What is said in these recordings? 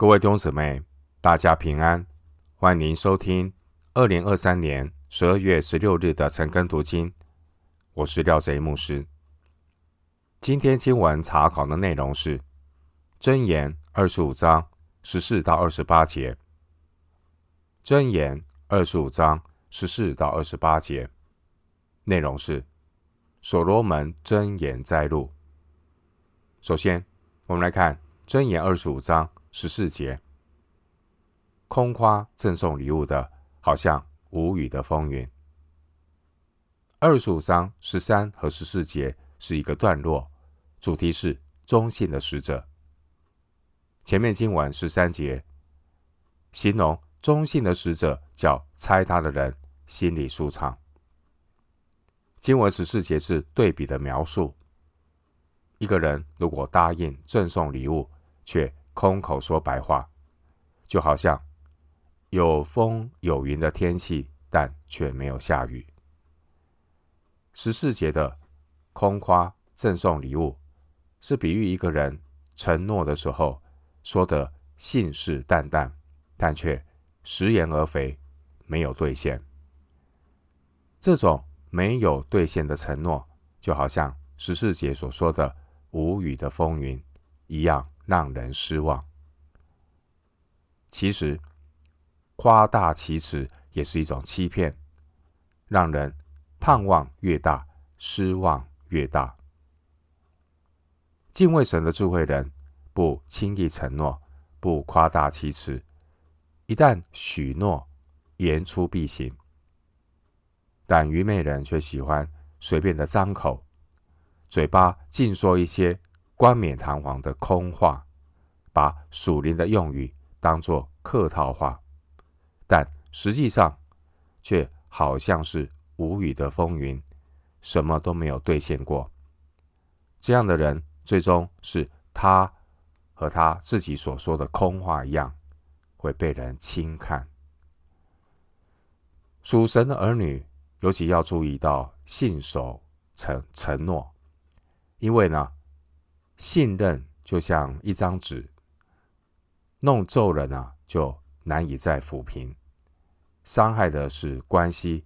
各位弟兄姊妹，大家平安，欢迎收听二零二三年十二月十六日的晨更读经。我是廖贼牧师。今天经文查考的内容是《箴言》二十五章十四到二十八节，《箴言》二十五章十四到二十八节内容是所罗门箴言摘录。首先，我们来看《箴言》二十五章。十四节，空夸赠送礼物的，好像无语的风云。二十五章十三和十四节是一个段落，主题是中性的使者。前面经文十三节，形容中性的使者叫猜他的人心里舒畅。经文十四节是对比的描述，一个人如果答应赠送礼物，却空口说白话，就好像有风有云的天气，但却没有下雨。十四节的空夸赠送礼物，是比喻一个人承诺的时候说的信誓旦旦，但却食言而肥，没有兑现。这种没有兑现的承诺，就好像十四节所说的无雨的风云一样。让人失望。其实，夸大其词也是一种欺骗，让人盼望越大，失望越大。敬畏神的智慧人不轻易承诺，不夸大其词，一旦许诺，言出必行。但愚昧人却喜欢随便的张口，嘴巴尽说一些。冠冕堂皇的空话，把属灵的用语当作客套话，但实际上却好像是无语的风云，什么都没有兑现过。这样的人，最终是他和他自己所说的空话一样，会被人轻看。属神的儿女尤其要注意到信守承承诺，因为呢。信任就像一张纸，弄皱了呢，就难以再抚平。伤害的是关系，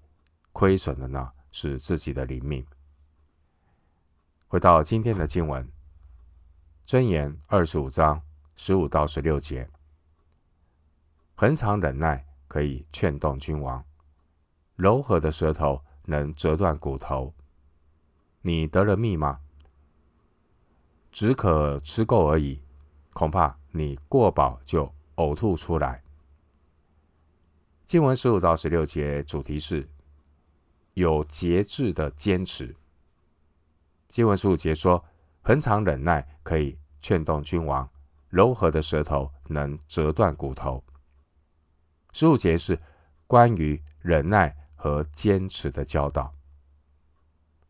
亏损的呢是自己的灵命。回到今天的经文，箴言二十五章十五到十六节：恒常忍耐可以劝动君王，柔和的舌头能折断骨头。你得了密吗？只可吃够而已，恐怕你过饱就呕吐出来。经文十五到十六节主题是有节制的坚持。经文十五节说，恒常忍耐可以劝动君王，柔和的舌头能折断骨头。十五节是关于忍耐和坚持的教导。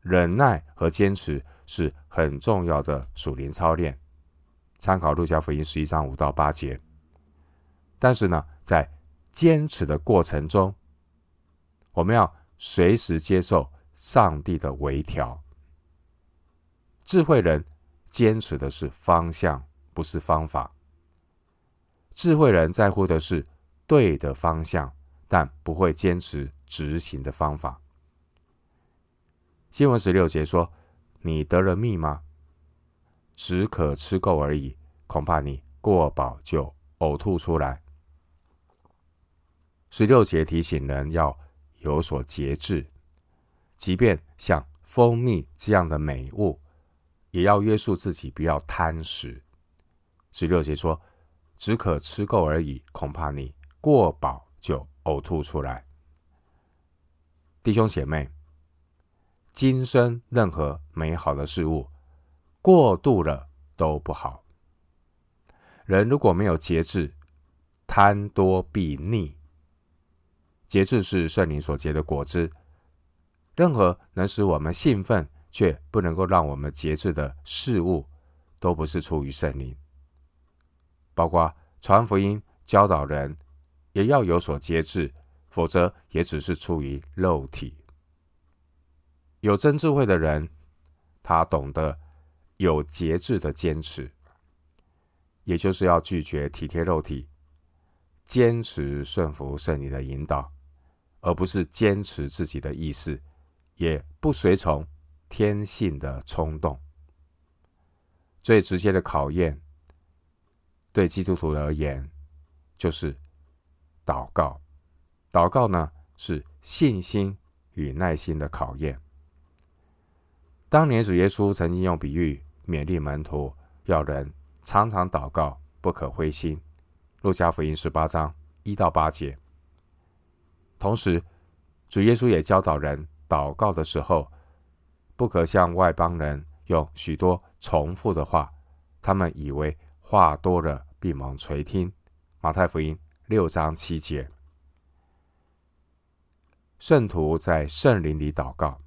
忍耐和坚持是很重要的属灵操练，参考路加福音十一章五到八节。但是呢，在坚持的过程中，我们要随时接受上帝的微调。智慧人坚持的是方向，不是方法。智慧人在乎的是对的方向，但不会坚持执行的方法。新文十六节说：“你得了蜜吗？只可吃够而已，恐怕你过饱就呕吐出来。”十六节提醒人要有所节制，即便像蜂蜜这样的美物，也要约束自己，不要贪食。十六节说：“只可吃够而已，恐怕你过饱就呕吐出来。”弟兄姐妹。今生任何美好的事物，过度了都不好。人如果没有节制，贪多必腻。节制是圣灵所结的果子。任何能使我们兴奋却不能够让我们节制的事物，都不是出于圣灵。包括传福音、教导人，也要有所节制，否则也只是出于肉体。有真智慧的人，他懂得有节制的坚持。也就是要拒绝体贴肉体，坚持顺服圣灵的引导，而不是坚持自己的意思，也不随从天性的冲动。最直接的考验，对基督徒而言，就是祷告。祷告呢，是信心与耐心的考验。当年主耶稣曾经用比喻勉励门徒，要人常常祷告，不可灰心。路加福音十八章一到八节。同时，主耶稣也教导人祷告的时候，不可向外邦人用许多重复的话，他们以为话多了必蒙垂听。马太福音六章七节。圣徒在圣灵里祷告，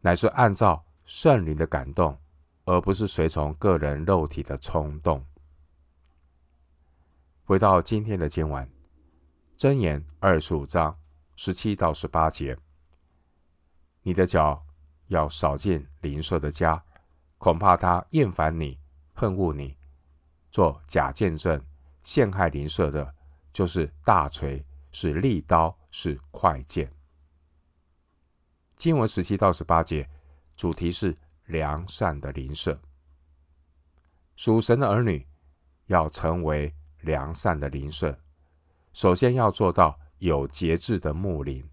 乃是按照圣灵的感动，而不是随从个人肉体的冲动。回到今天的经文，箴言二十五章十七到十八节：你的脚要少进邻舍的家，恐怕他厌烦你，恨恶你，做假见证，陷害邻舍的，就是大锤，是利刀，是快剑。经文十七到十八节，主题是良善的邻舍。属神的儿女要成为良善的邻舍，首先要做到有节制的牧邻。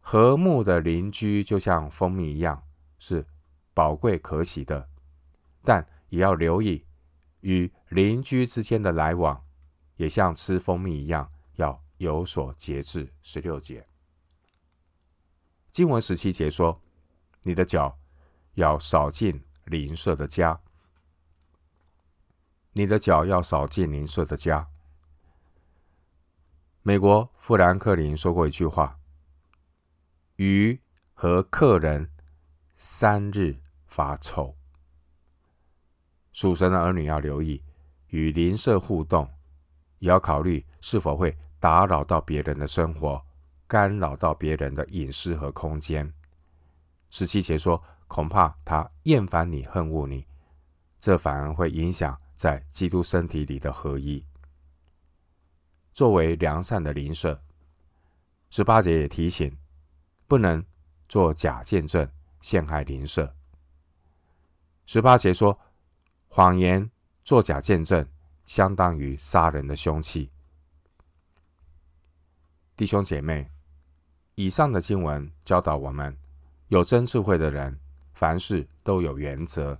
和睦的邻居就像蜂蜜一样，是宝贵可喜的，但也要留意与邻居之间的来往，也像吃蜂蜜一样，要有所节制。十六节。经文十七节说：“你的脚要扫进邻舍的家，你的脚要扫进邻舍的家。”美国富兰克林说过一句话：“鱼和客人三日发臭。”属神的儿女要留意与邻舍互动，也要考虑是否会打扰到别人的生活。干扰到别人的隐私和空间。十七节说：“恐怕他厌烦你，恨恶你，这反而会影响在基督身体里的合一。”作为良善的邻舍，十八节也提醒，不能做假见证，陷害邻舍。十八节说：“谎言做假见证，相当于杀人的凶器。”弟兄姐妹。以上的经文教导我们，有真智慧的人，凡事都有原则，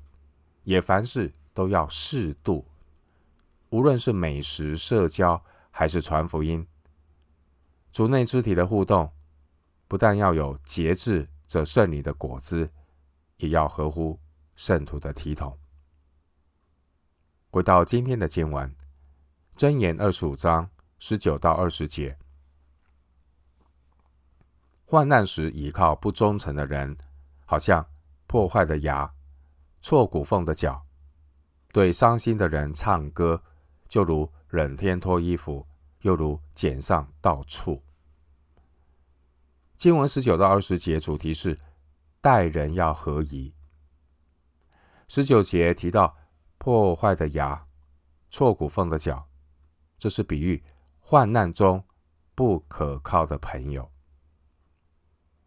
也凡事都要适度。无论是美食、社交，还是传福音，主内肢体的互动，不但要有节制，这圣灵的果子，也要合乎圣徒的体统。回到今天的经文，箴言二十五章十九到二十节。患难时依靠不忠诚的人，好像破坏的牙、错骨缝的脚；对伤心的人唱歌，就如冷天脱衣服，又如剪上刀处。经文十九到二十节主题是待人要合宜。十九节提到破坏的牙、错骨缝的脚，这是比喻患难中不可靠的朋友。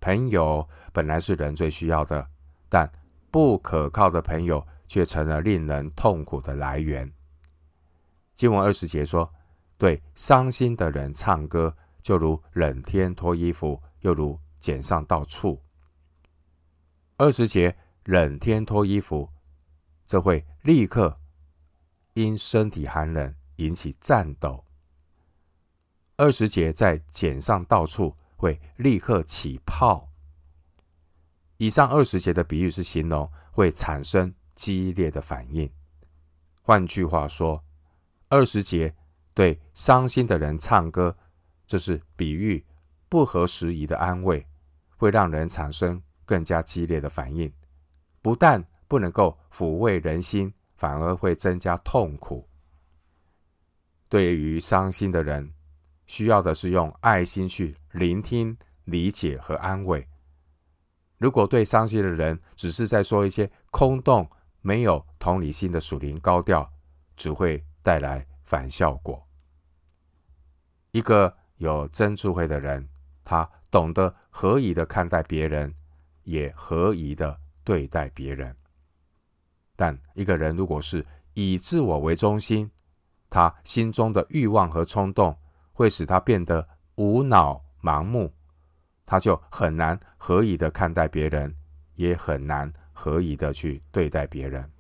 朋友本来是人最需要的，但不可靠的朋友却成了令人痛苦的来源。经文二十节说：“对伤心的人唱歌，就如冷天脱衣服，又如剪上到处。”二十节冷天脱衣服，这会立刻因身体寒冷引起颤抖。二十节在剪上到处。会立刻起泡。以上二十节的比喻是形容会产生激烈的反应。换句话说，二十节对伤心的人唱歌，这是比喻不合时宜的安慰，会让人产生更加激烈的反应。不但不能够抚慰人心，反而会增加痛苦。对于伤心的人，需要的是用爱心去聆听、理解和安慰。如果对伤心的人只是在说一些空洞、没有同理心的属灵高调，只会带来反效果。一个有真智慧的人，他懂得合宜的看待别人，也合宜的对待别人。但一个人如果是以自我为中心，他心中的欲望和冲动会使他变得无脑盲目，他就很难合宜的看待别人，也很难合宜的去对待别人。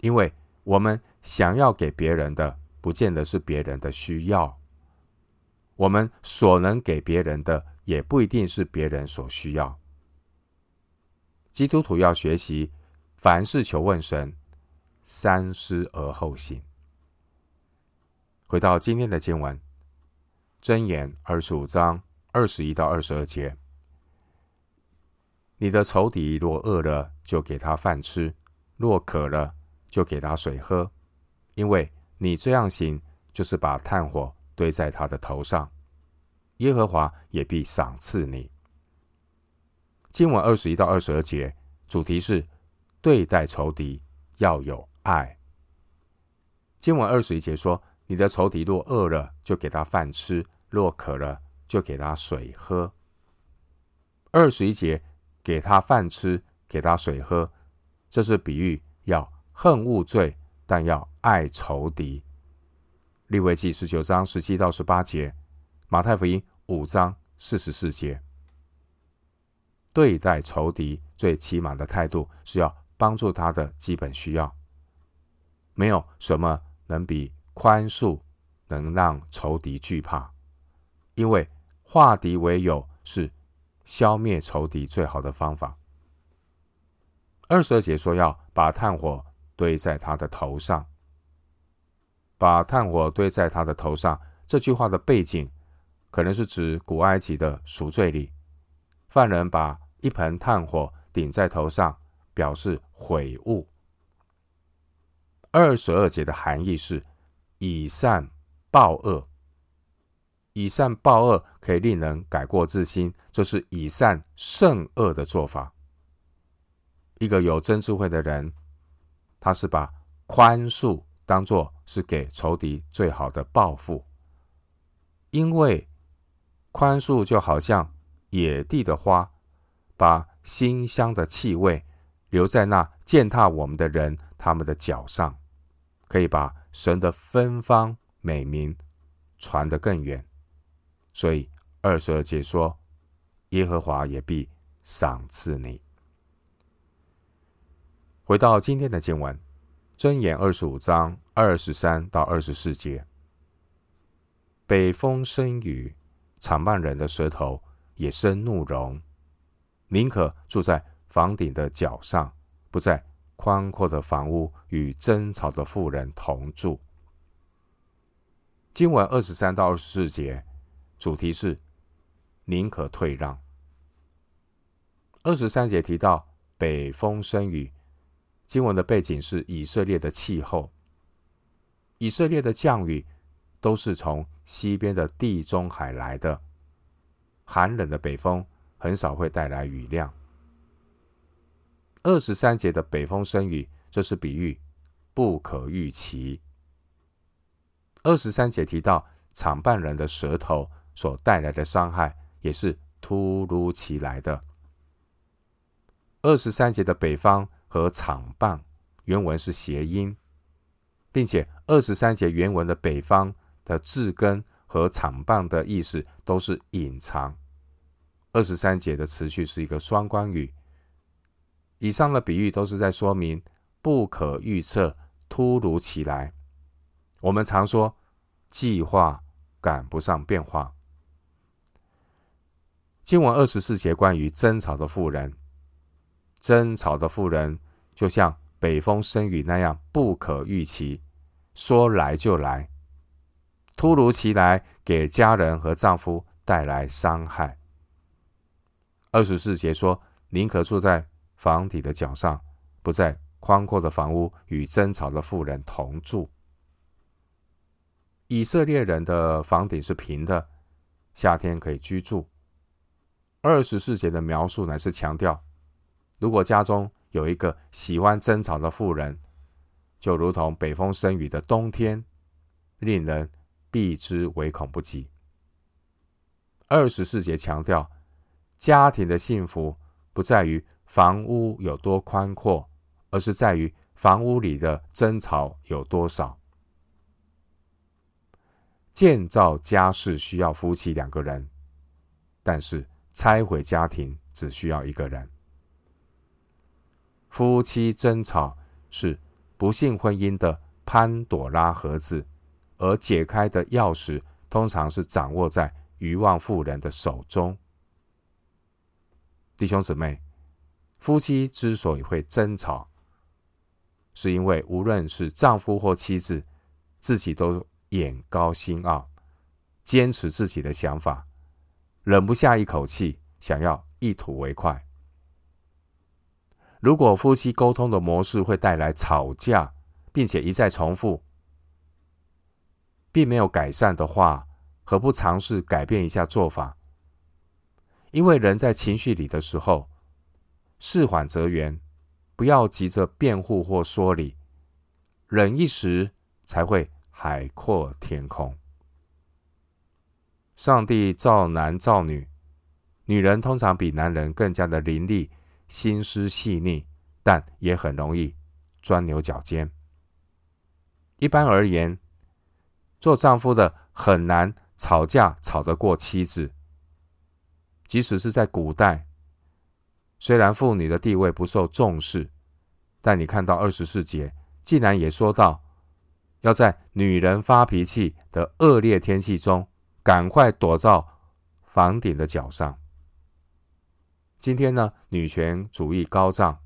因为我们想要给别人的，不见得是别人的需要；我们所能给别人的，也不一定是别人所需要。基督徒要学习，凡事求问神，三思而后行。回到今天的经文，箴言二十五章二十一到二十二节：你的仇敌若饿了，就给他饭吃；若渴了，就给他水喝。因为你这样行，就是把炭火堆在他的头上，耶和华也必赏赐你。经文二十一到二十二节，主题是对待仇敌要有爱。经文二十一节说：“你的仇敌若饿了，就给他饭吃；若渴了，就给他水喝。”二十一节给他饭吃，给他水喝，这是比喻要恨恶罪，但要爱仇敌。利未记十九章十七到十八节，马太福音五章四十四节。对待仇敌最起码的态度是要帮助他的基本需要。没有什么能比宽恕能让仇敌惧怕，因为化敌为友是消灭仇敌最好的方法。二十二节说要把炭火堆在他的头上，把炭火堆在他的头上。这句话的背景可能是指古埃及的赎罪礼。犯人把一盆炭火顶在头上，表示悔悟。二十二节的含义是以善报恶，以善报恶可以令人改过自新，这是以善胜恶的做法。一个有真智慧的人，他是把宽恕当作是给仇敌最好的报复，因为宽恕就好像野地的花，把馨香的气味留在那践踏我们的人他们的脚上，可以把神的芬芳美名传得更远。所以二十二节说：“耶和华也必赏赐你。”回到今天的经文，箴言二十五章二十三到二十四节：北风生雨，常绊人的舌头也生怒容。宁可住在房顶的角上，不在宽阔的房屋与争吵的妇人同住。经文二十三到二十四节，主题是宁可退让。二十三节提到北风生雨，经文的背景是以色列的气候。以色列的降雨都是从西边的地中海来的，寒冷的北风。很少会带来雨量。二十三节的北风生雨，这是比喻不可预期。二十三节提到场办人的舌头所带来的伤害，也是突如其来的。二十三节的北方和场办原文是谐音，并且二十三节原文的北方的字根和场办的意思都是隐藏。二十三节的词句是一个双关语。以上的比喻都是在说明不可预测、突如其来。我们常说计划赶不上变化。经文二十四节关于争吵的妇人，争吵的妇人就像北风生雨那样不可预期，说来就来，突如其来，给家人和丈夫带来伤害。二十四节说：“宁可住在房顶的角上，不在宽阔的房屋与争吵的妇人同住。”以色列人的房顶是平的，夏天可以居住。二十四节的描述乃是强调，如果家中有一个喜欢争吵的妇人，就如同北风生雨的冬天，令人避之唯恐不及。二十四节强调，家庭的幸福不在于房屋有多宽阔，而是在于房屋里的争吵有多少。建造家室需要夫妻两个人，但是拆毁家庭只需要一个人。夫妻争吵是不幸婚姻的潘朵拉盒子，而解开的钥匙通常是掌握在愚妄妇人的手中。弟兄姊妹，夫妻之所以会争吵，是因为无论是丈夫或妻子，自己都眼高心傲，坚持自己的想法，忍不下一口气，想要一吐为快。如果夫妻沟通的模式会带来吵架，并且一再重复，并没有改善的话，何不尝试改变一下做法？因为人在情绪里的时候，事缓则圆，不要急着辩护或说理，忍一时才会海阔天空。上帝造男造女，女人通常比男人更加的伶俐。心思细腻，但也很容易钻牛角尖。一般而言，做丈夫的很难吵架吵得过妻子。即使是在古代，虽然妇女的地位不受重视，但你看到二十四节，竟然也说到，要在女人发脾气的恶劣天气中，赶快躲到房顶的角上。今天呢，女权主义高涨，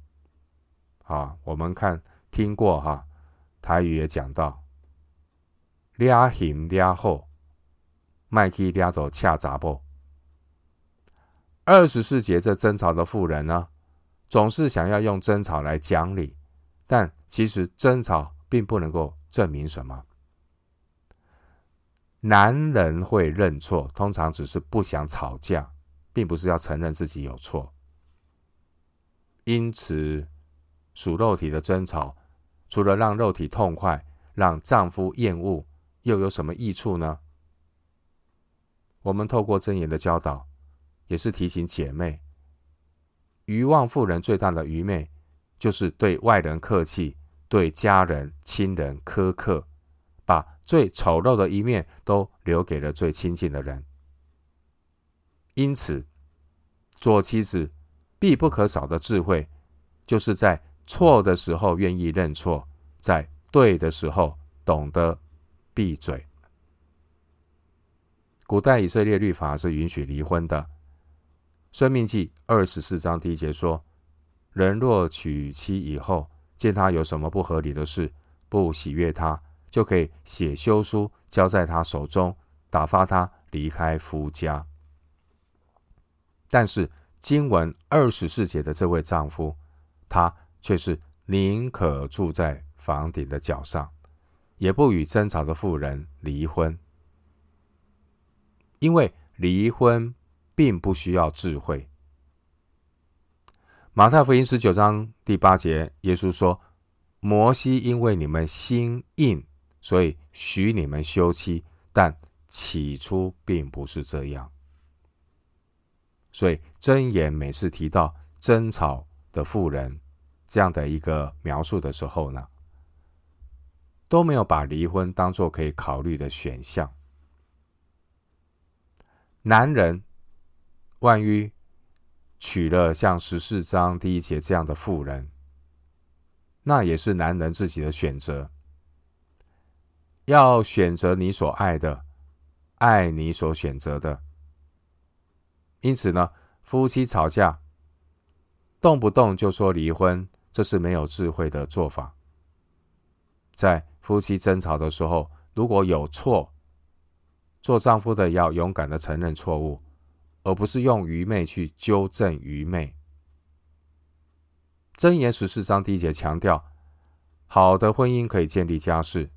啊，我们看听过哈、台语也讲到，俩行俩后，麦基俩走恰杂不？二十四节这争吵的妇人呢，总是想要用争吵来讲理，但其实争吵并不能够证明什么。男人会认错，通常只是不想吵架。并不是要承认自己有错，因此属肉体的争吵，除了让肉体痛快，让丈夫厌恶，又有什么益处呢？我们透过箴言的教导，也是提醒姐妹，愚妄妇人最大的愚昧，就是对外人客气，对家人亲人苛刻，把最丑陋的一面都留给了最亲近的人。因此，做妻子必不可少的智慧，就是在错的时候愿意认错，在对的时候懂得闭嘴。古代以色列律法是允许离婚的，《生命记》二十四章第一节说：“人若娶妻以后，见他有什么不合理的事，不喜悦他，就可以写休书交在他手中，打发他离开夫家。”但是经文二十四节的这位丈夫，他却是宁可住在房顶的角上，也不与争吵的妇人离婚，因为离婚并不需要智慧。马太福音十九章第八节，耶稣说：“摩西因为你们心硬，所以许你们休妻，但起初并不是这样。”所以箴言每次提到争吵的妇人这样的一个描述的时候呢，都没有把离婚当做可以考虑的选项。男人万一娶了像十四章第一节这样的妇人，那也是男人自己的选择。要选择你所爱的，爱你所选择的。因此呢，夫妻吵架，动不动就说离婚，这是没有智慧的做法。在夫妻争吵的时候，如果有错，做丈夫的要勇敢的承认错误，而不是用愚昧去纠正愚昧。箴言十四章第一节强调，好的婚姻可以建立家室。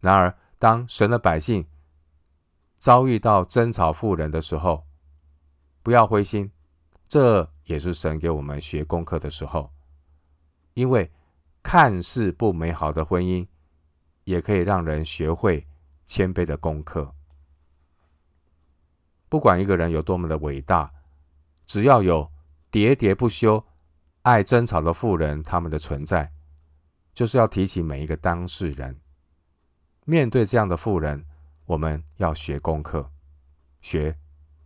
然而，当神的百姓遭遇到争吵妇人的时候，不要灰心，这也是神给我们学功课的时候。因为看似不美好的婚姻，也可以让人学会谦卑的功课。不管一个人有多么的伟大，只要有喋喋不休、爱争吵的妇人，他们的存在，就是要提醒每一个当事人，面对这样的妇人，我们要学功课，学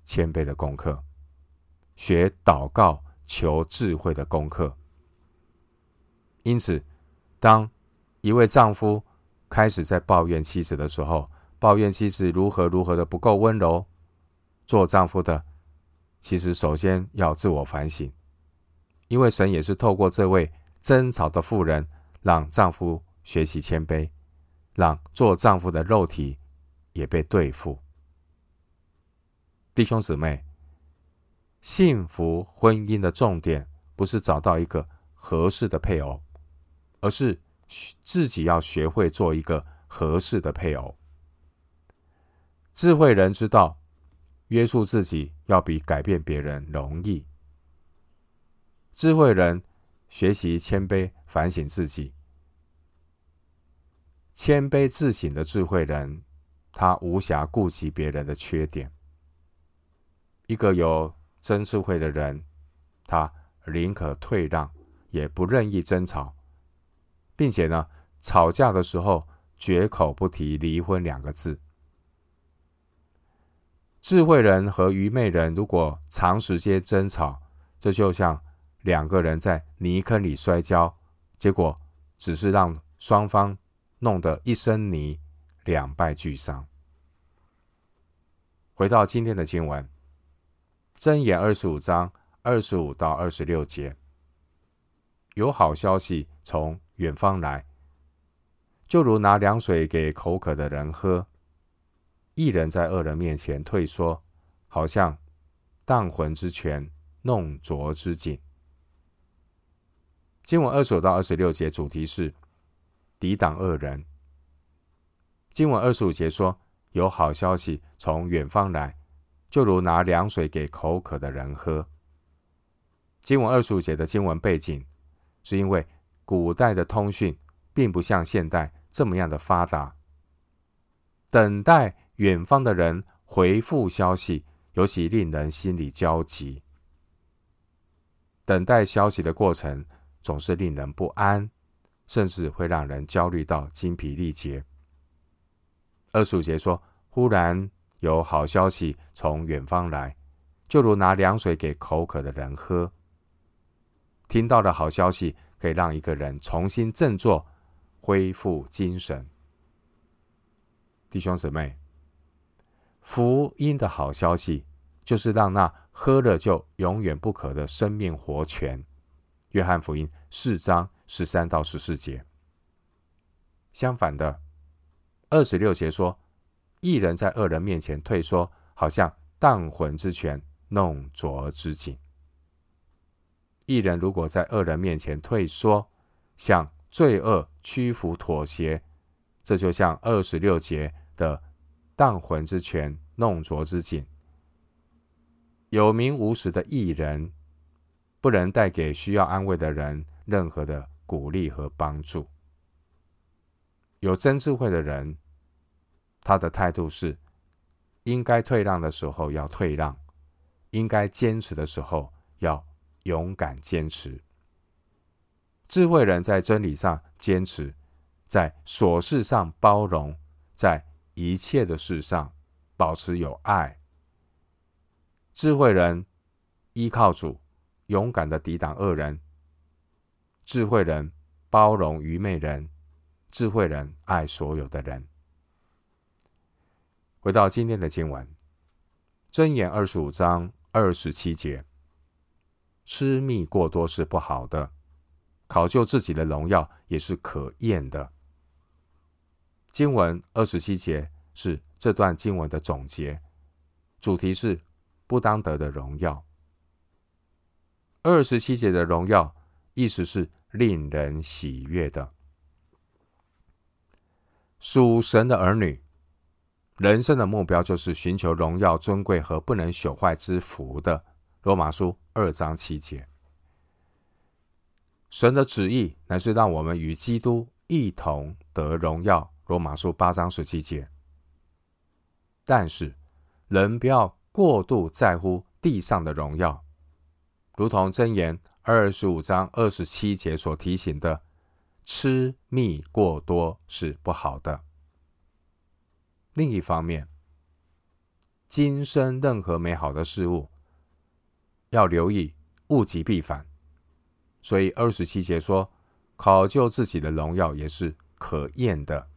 谦卑的功课，学祷告求智慧的功课。因此，当一位丈夫开始在抱怨妻子的时候，抱怨妻子如何如何的不够温柔，做丈夫的，其实首先要自我反省，因为神也是透过这位争吵的妇人，让丈夫学习谦卑，让做丈夫的肉体也被对付。弟兄姊妹，幸福婚姻的重点不是找到一个合适的配偶，而是自己要学会做一个合适的配偶。智慧人知道。约束自己要比改变别人容易。智慧人学习谦卑，反省自己。谦卑自省的智慧人，他无暇顾及别人的缺点。一个有真智慧的人，他宁可退让，也不任意争吵，并且呢，吵架的时候绝口不提离婚两个字。智慧人和愚昧人如果长时间争吵，这就像两个人在泥坑里摔跤，结果只是让双方弄得一身泥，两败俱伤。回到今天的经文，箴言二十五章二十五到二十六节，有好消息从远方来，就如拿凉水给口渴的人喝。一人在恶人面前退缩，好像荡魂之泉，弄浊之井。经文二十五到二十六节主题是抵挡恶人。经文二十五节说，有好消息从远方来，就如拿凉水给口渴的人喝。经文二十五节的经文背景，是因为古代的通讯并不像现代这么样的发达，等待。远方的人回复消息，尤其令人心里焦急。等待消息的过程总是令人不安，甚至会让人焦虑到精疲力竭。二十五节说：“忽然有好消息从远方来，就如拿凉水给口渴的人喝。”听到的好消息可以让一个人重新振作，恢复精神。弟兄姊妹。福音的好消息，就是让那喝了就永远不渴的生命活泉。约翰福音四章十三到十四节。相反的，二十六节说，一人在恶人面前退缩，好像荡魂之泉，弄浊之井。一人如果在恶人面前退缩，向罪恶屈服妥协，这就像二十六节的。荡魂之泉，弄浊之井。有名无实的艺人，不能带给需要安慰的人任何的鼓励和帮助。有真智慧的人，他的态度是：应该退让的时候要退让，应该坚持的时候要勇敢坚持。智慧人在真理上坚持，在琐事上包容，在一切的事上，保持有爱。智慧人依靠主，勇敢的抵挡恶人。智慧人包容愚昧人，智慧人爱所有的人。回到今天的经文，箴言二十五章二十七节：吃蜜过多是不好的，考究自己的荣耀也是可厌的。经文二十七节是这段经文的总结，主题是不当得的荣耀。二十七节的荣耀，意思是令人喜悦的。属神的儿女，人生的目标就是寻求荣耀、尊贵和不能朽坏之福的。罗马书二章七节，神的旨意乃是让我们与基督一同得荣耀。罗马书八章十七节。但是，人不要过度在乎地上的荣耀，如同箴言二十五章二十七节所提醒的，吃蜜过多是不好的。另一方面，今生任何美好的事物，要留意物极必反。所以二十七节说，考究自己的荣耀也是可厌的。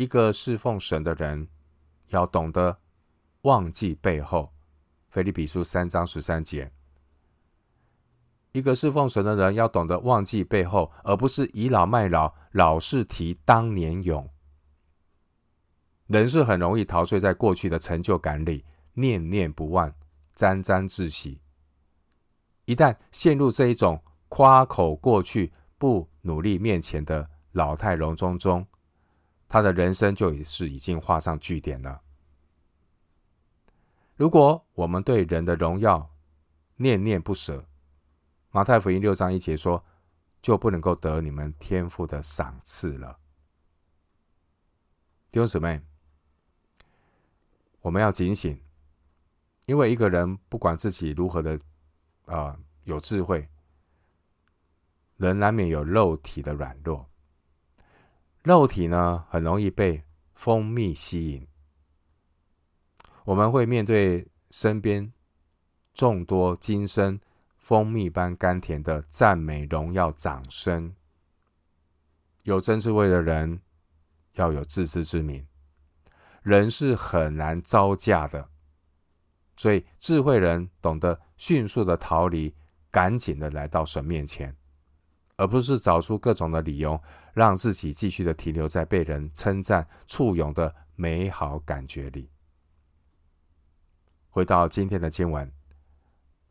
一个侍奉神的人，要懂得忘记背后。腓立比书三章十三节，一个侍奉神的人要懂得忘记背后，而不是倚老卖老，老是提当年勇。人是很容易陶醉在过去的成就感里，念念不忘，沾沾自喜。一旦陷入这一种夸口过去、不努力面前的老态龙钟中，他的人生就已是已经画上句点了。如果我们对人的荣耀念念不舍，马太福音六章一节说，就不能够得你们天父的赏赐了。弟兄姊妹，我们要警醒，因为一个人不管自己如何的。啊、呃，有智慧，人难免有肉体的软弱。肉体呢，很容易被蜂蜜吸引。我们会面对身边众多今生蜂蜜般甘甜的赞美、荣耀、掌声。有真智慧的人要有自知之明，人是很难招架的。所以，智慧人懂得迅速的逃离，赶紧的来到神面前，而不是找出各种的理由，让自己继续的停留在被人称赞、簇拥的美好感觉里。回到今天的经文，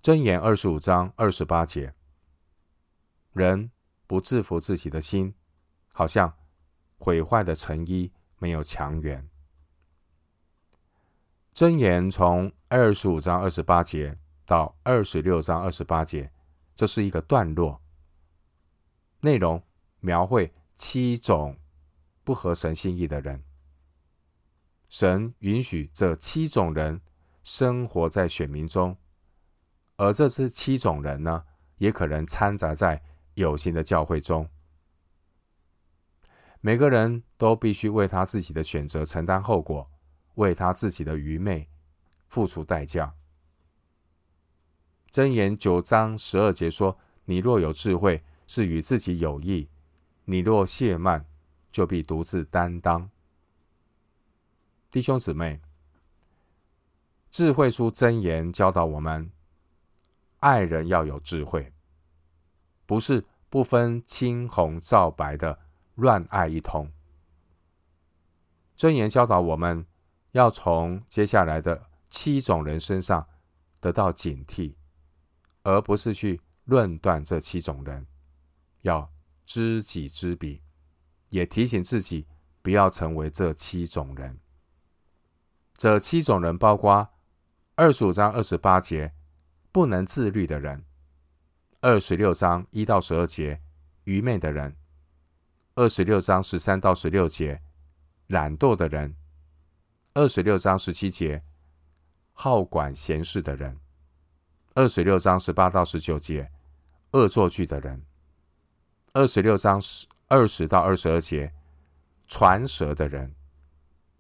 箴言二十五章二十八节：人不制服自己的心，好像毁坏的成衣没有强援。箴言从二十五章二十八节到二十六章二十八节，这是一个段落，内容描绘七种不合神心意的人。神允许这七种人生活在选民中，而这这七种人呢，也可能掺杂在有形的教会中。每个人都必须为他自己的选择承担后果。为他自己的愚昧付出代价。箴言九章十二节说：“你若有智慧，是与自己有益；你若懈慢，就必独自担当。”弟兄姊妹，智慧书箴言教导我们，爱人要有智慧，不是不分青红皂白的乱爱一通。箴言教导我们。要从接下来的七种人身上得到警惕，而不是去论断这七种人。要知己知彼，也提醒自己不要成为这七种人。这七种人包括二十五章二十八节不能自律的人，二十六章一到十二节愚昧的人，二十六章十三到十六节懒惰的人。二十六章十七节，好管闲事的人；二十六章十八到十九节，恶作剧的人；二十六章十二十到二十二节，传舌的人；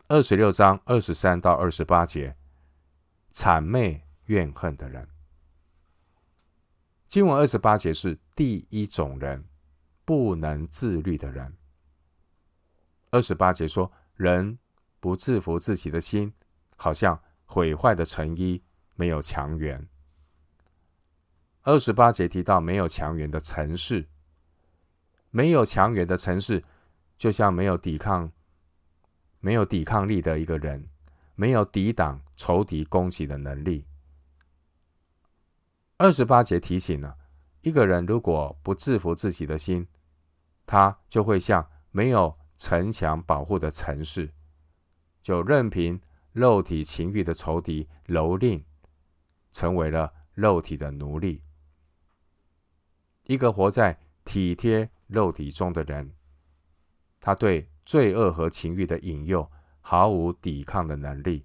二十六章二十三到二十八节，谄媚怨恨的人。经文二十八节是第一种人，不能自律的人。二十八节说人。不制服自己的心，好像毁坏的成衣，没有强援。二十八节提到没有强援的城市，没有墙垣的城市，就像没有抵抗、没有抵抗力的一个人，没有抵挡仇敌攻击的能力。二十八节提醒了一个人，如果不制服自己的心，他就会像没有城墙保护的城市。就任凭肉体情欲的仇敌蹂躏，成为了肉体的奴隶。一个活在体贴肉体中的人，他对罪恶和情欲的引诱毫无抵抗的能力，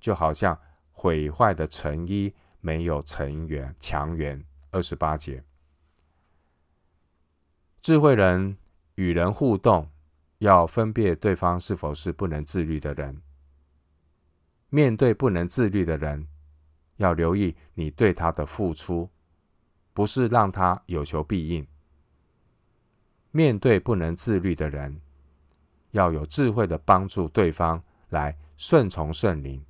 就好像毁坏的成衣没有成员强援。二十八节，智慧人与人互动，要分辨对方是否是不能自律的人。面对不能自律的人，要留意你对他的付出，不是让他有求必应。面对不能自律的人，要有智慧的帮助对方来顺从圣灵，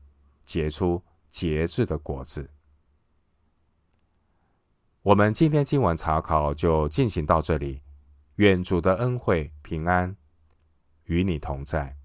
结出节制的果子。我们今天经文查考就进行到这里，愿主的恩惠平安与你同在。